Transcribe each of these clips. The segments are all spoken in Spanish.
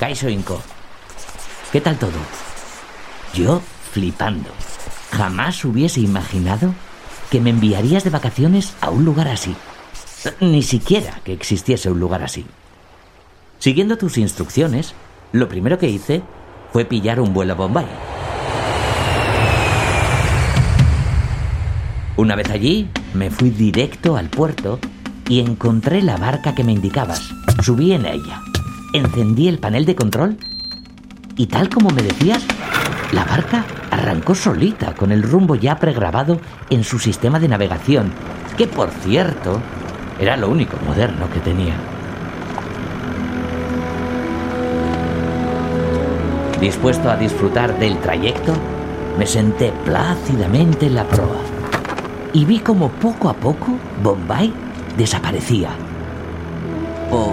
Kaiso Inco. ¿Qué tal todo? Yo flipando. Jamás hubiese imaginado que me enviarías de vacaciones a un lugar así. Ni siquiera que existiese un lugar así. Siguiendo tus instrucciones, lo primero que hice fue pillar un vuelo a Bombay. Una vez allí, me fui directo al puerto y encontré la barca que me indicabas. Subí en ella, encendí el panel de control y tal como me decías, la barca arrancó solita con el rumbo ya pregrabado en su sistema de navegación, que por cierto era lo único moderno que tenía. Dispuesto a disfrutar del trayecto, me senté plácidamente en la proa y vi como poco a poco Bombay desaparecía. ¿O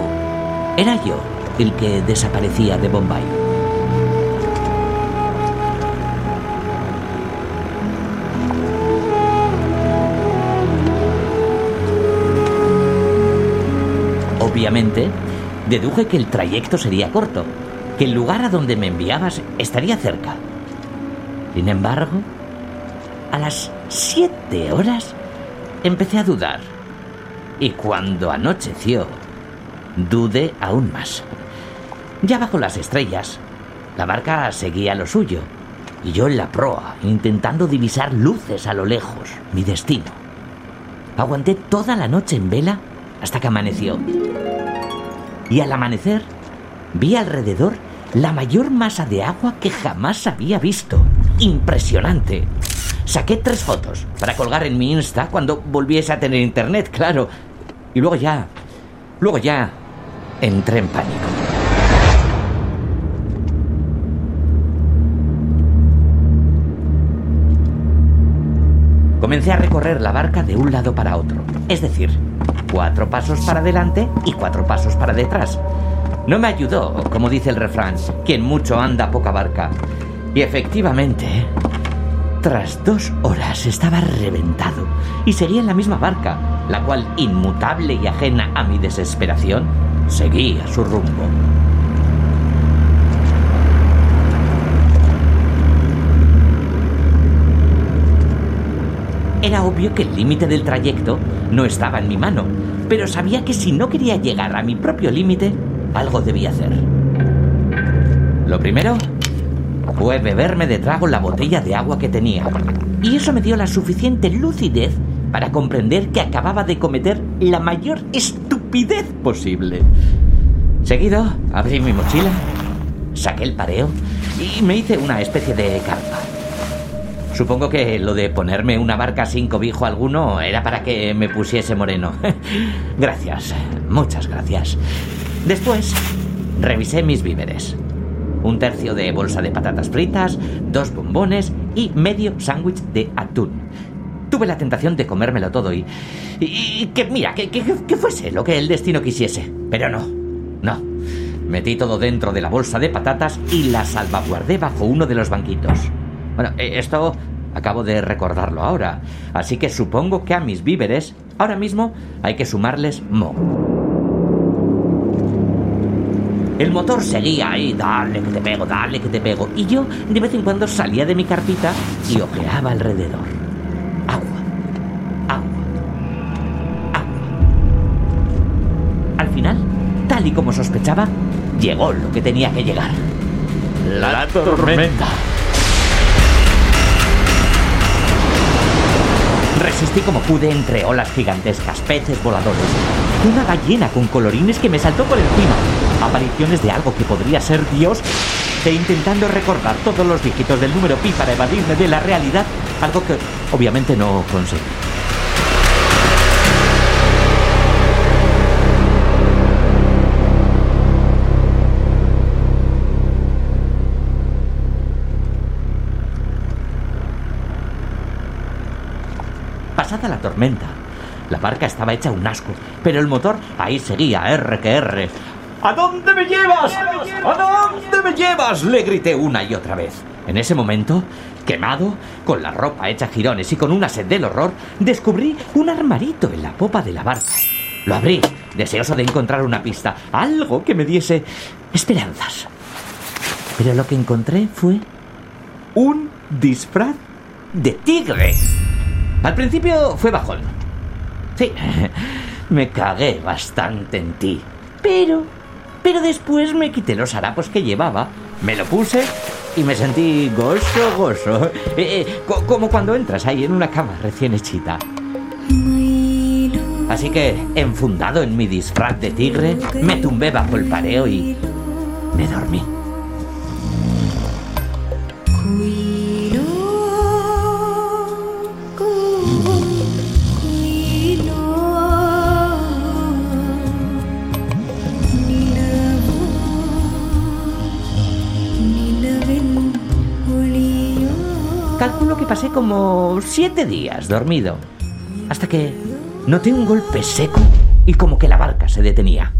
era yo el que desaparecía de Bombay? Obviamente, deduje que el trayecto sería corto, que el lugar a donde me enviabas estaría cerca. Sin embargo, a las siete horas empecé a dudar. Y cuando anocheció, dudé aún más. Ya bajo las estrellas, la barca seguía lo suyo, y yo en la proa, intentando divisar luces a lo lejos, mi destino. Aguanté toda la noche en vela hasta que amaneció. Y al amanecer, vi alrededor la mayor masa de agua que jamás había visto. Impresionante. Saqué tres fotos para colgar en mi Insta cuando volviese a tener internet, claro. Y luego ya, luego ya, entré en pánico. Comencé a recorrer la barca de un lado para otro. Es decir, cuatro pasos para adelante y cuatro pasos para detrás. No me ayudó, como dice el refrán, quien mucho anda poca barca. Y efectivamente, tras dos horas estaba reventado y seguía en la misma barca, la cual, inmutable y ajena a mi desesperación, seguía su rumbo. Obvio que el límite del trayecto no estaba en mi mano, pero sabía que si no quería llegar a mi propio límite, algo debía hacer. Lo primero fue beberme de trago la botella de agua que tenía. Y eso me dio la suficiente lucidez para comprender que acababa de cometer la mayor estupidez posible. Seguido, abrí mi mochila, saqué el pareo y me hice una especie de carpa. Supongo que lo de ponerme una barca sin cobijo alguno era para que me pusiese moreno. gracias, muchas gracias. Después, revisé mis víveres. Un tercio de bolsa de patatas fritas, dos bombones y medio sándwich de atún. Tuve la tentación de comérmelo todo y... y que, mira, que, que, que fuese lo que el destino quisiese. Pero no, no. Metí todo dentro de la bolsa de patatas y la salvaguardé bajo uno de los banquitos. Bueno, eh, esto acabo de recordarlo ahora, así que supongo que a mis víveres ahora mismo hay que sumarles mo. El motor seguía ahí, dale que te pego, dale que te pego, y yo de vez en cuando salía de mi carpita y ojeaba alrededor. Agua, agua, agua. Al final, tal y como sospechaba, llegó lo que tenía que llegar. La, tormenta. Resistí como pude entre olas gigantescas, peces voladores, una ballena con colorines que me saltó por encima, apariciones de algo que podría ser Dios, e intentando recordar todos los dígitos del número pi para evadirme de la realidad, algo que obviamente no conseguí. La tormenta, la barca estaba hecha un asco, pero el motor ahí seguía, R que R. ¿A dónde me llevas? ¿A dónde me llevas? Le grité una y otra vez. En ese momento, quemado, con la ropa hecha jirones y con una sed del horror, descubrí un armarito en la popa de la barca. Lo abrí, deseoso de encontrar una pista, algo que me diese esperanzas. Pero lo que encontré fue un disfraz de tigre. Al principio fue bajón. Sí, me cagué bastante en ti. Pero, pero después me quité los harapos que llevaba, me lo puse y me sentí gozo, gozo. Eh, eh, como cuando entras ahí en una cama recién hechita. Así que, enfundado en mi disfraz de tigre, me tumbé bajo el pareo y me dormí. Como siete días dormido, hasta que noté un golpe seco y como que la barca se detenía.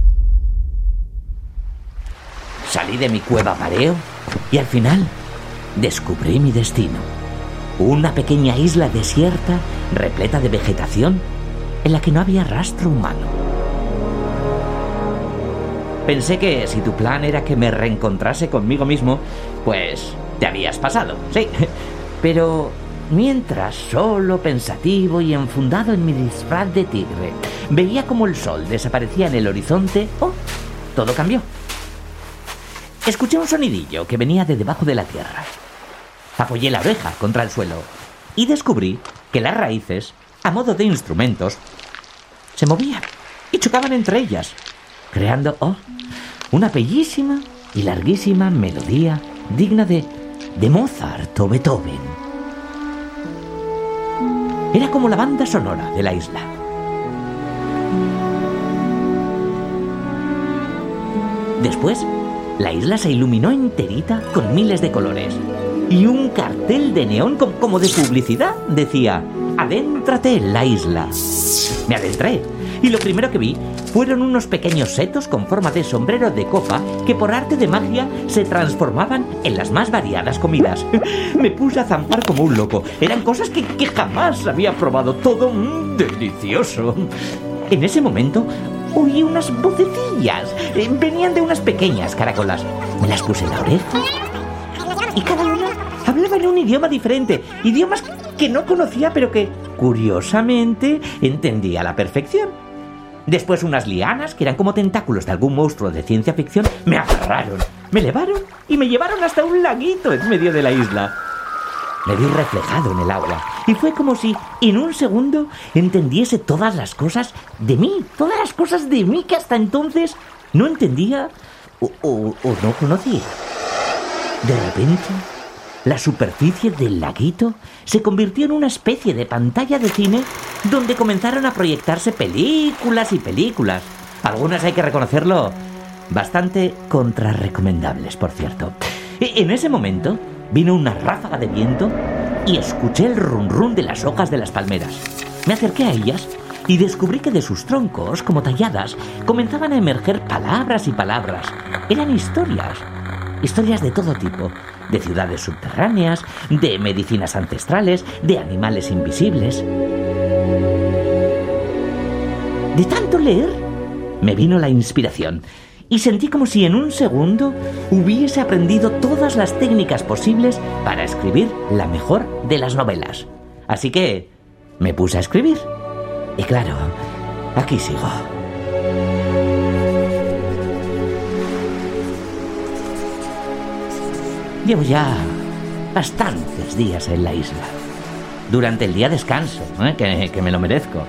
Salí de mi cueva mareo y al final descubrí mi destino. Una pequeña isla desierta, repleta de vegetación, en la que no había rastro humano. Pensé que si tu plan era que me reencontrase conmigo mismo, pues te habías pasado, sí. Pero mientras, solo, pensativo y enfundado en mi disfraz de tigre, veía como el sol desaparecía en el horizonte, oh, todo cambió. Escuché un sonidillo que venía de debajo de la tierra. Apoyé la oreja contra el suelo y descubrí que las raíces, a modo de instrumentos, se movían y chocaban entre ellas, creando, oh, una bellísima y larguísima melodía digna de de Mozart o Beethoven. Era como la banda sonora de la isla. Después, la isla se iluminó enterita con miles de colores. Y un cartel de neón como de publicidad decía, adéntrate en la isla. Me adentré y lo primero que vi fueron unos pequeños setos con forma de sombrero de copa que por arte de magia se transformaban en las más variadas comidas. Me puse a zampar como un loco. Eran cosas que, jamás había probado. Todo delicioso. En ese momento oí unas vocecillas. Eh, venían de unas pequeñas caracolas. Me las puse en la oreja y cada una hablaba en un idioma diferente. Idiomas que no conocía pero que, curiosamente, entendía a la perfección. Después unas lianas, que eran como tentáculos de algún monstruo de ciencia ficción, me agarraron, me elevaron y me llevaron hasta un laguito en medio de la isla. Me vi reflejado en el agua y fue como si en un segundo entendiese todas las cosas de mí, todas las cosas de mí que hasta entonces no entendía o, o no conocía. De repente la superficie del laguito se convirtió en una especie de pantalla de cine donde comenzaron a proyectarse películas y películas. Algunas hay que reconocerlo bastante contrarrecomendables, por cierto. E, en ese momento vino una ráfaga de viento y escuché el rum rum de las hojas de las palmeras. Me acerqué a ellas y descubrí que de sus troncos, como talladas, comenzaban a emerger palabras y palabras. Eran historias, historias de todo tipo, de ciudades subterráneas, de medicinas ancestrales, de animales invisibles. De tanto leer, me vino la inspiración y sentí como si en un segundo hubiese aprendido todas las técnicas posibles para escribir la mejor de las novelas. Así que me puse a escribir. Y claro, aquí sigo. Llevo ya bastantes días en la isla. Durante el día descanso, ¿eh? que, me lo merezco.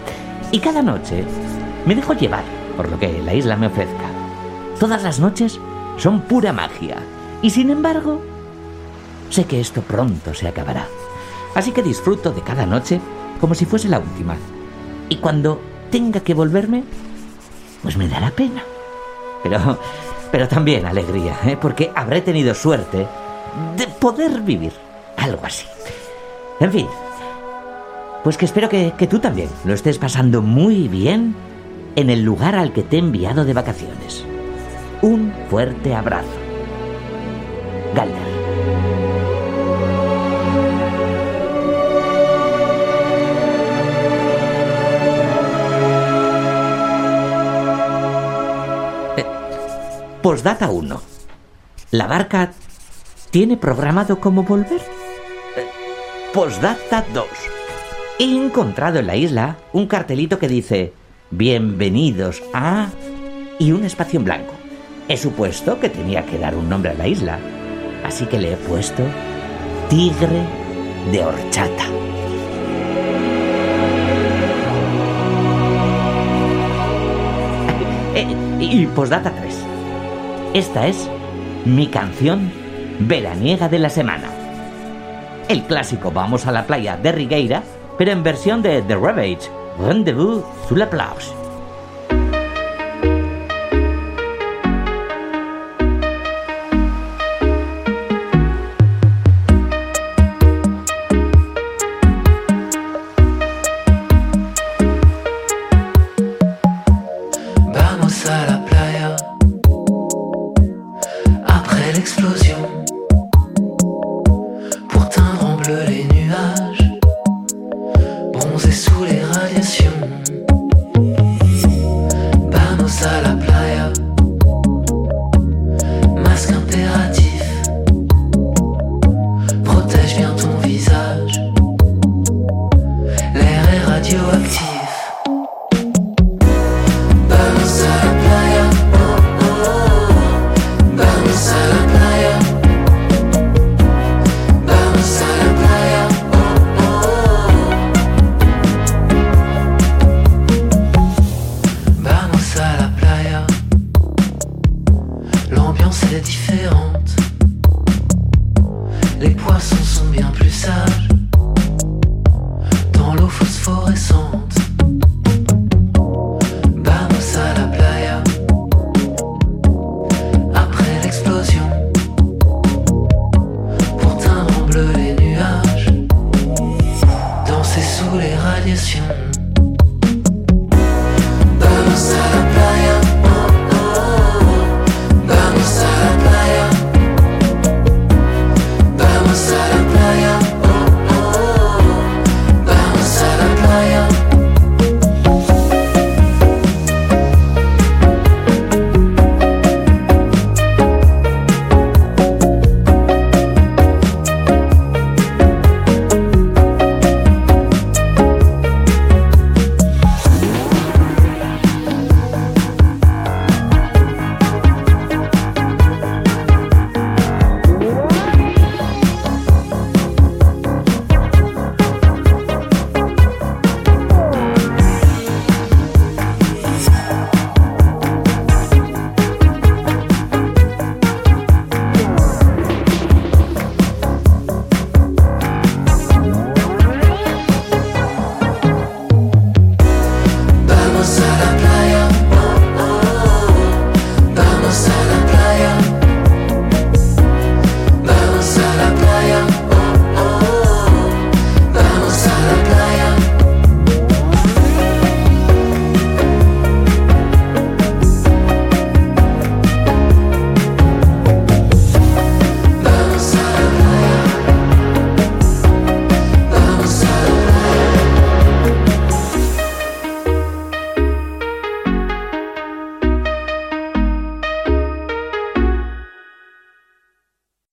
Y cada noche me dejo llevar por lo que la isla me ofrezca. Todas las noches son pura magia. Y sin embargo, sé que esto pronto se acabará. Así que disfruto de cada noche como si fuese la última. Y cuando tenga que volverme, pues me dará pena. Pero, pero también alegría, ¿eh? porque habré tenido suerte de poder vivir. Algo así. En fin. Pues que espero que, tú también lo estés pasando muy bien en el lugar al que te he enviado de vacaciones. Un fuerte abrazo. Galder. Eh, postdata 1. La barca ¿Tiene programado cómo volver? Eh, postdata 2. He encontrado en la isla un cartelito que dice Bienvenidos a... y un espacio en blanco. He supuesto que tenía que dar un nombre a la isla, así que le he puesto Tigre de Horchata. Eh, y postdata 3. Esta es mi canción veraniega de la semana. El clásico Vamos a la playa de Rigueira, pero en versión de The Ravage, Rendezvous sur la plage. couldn't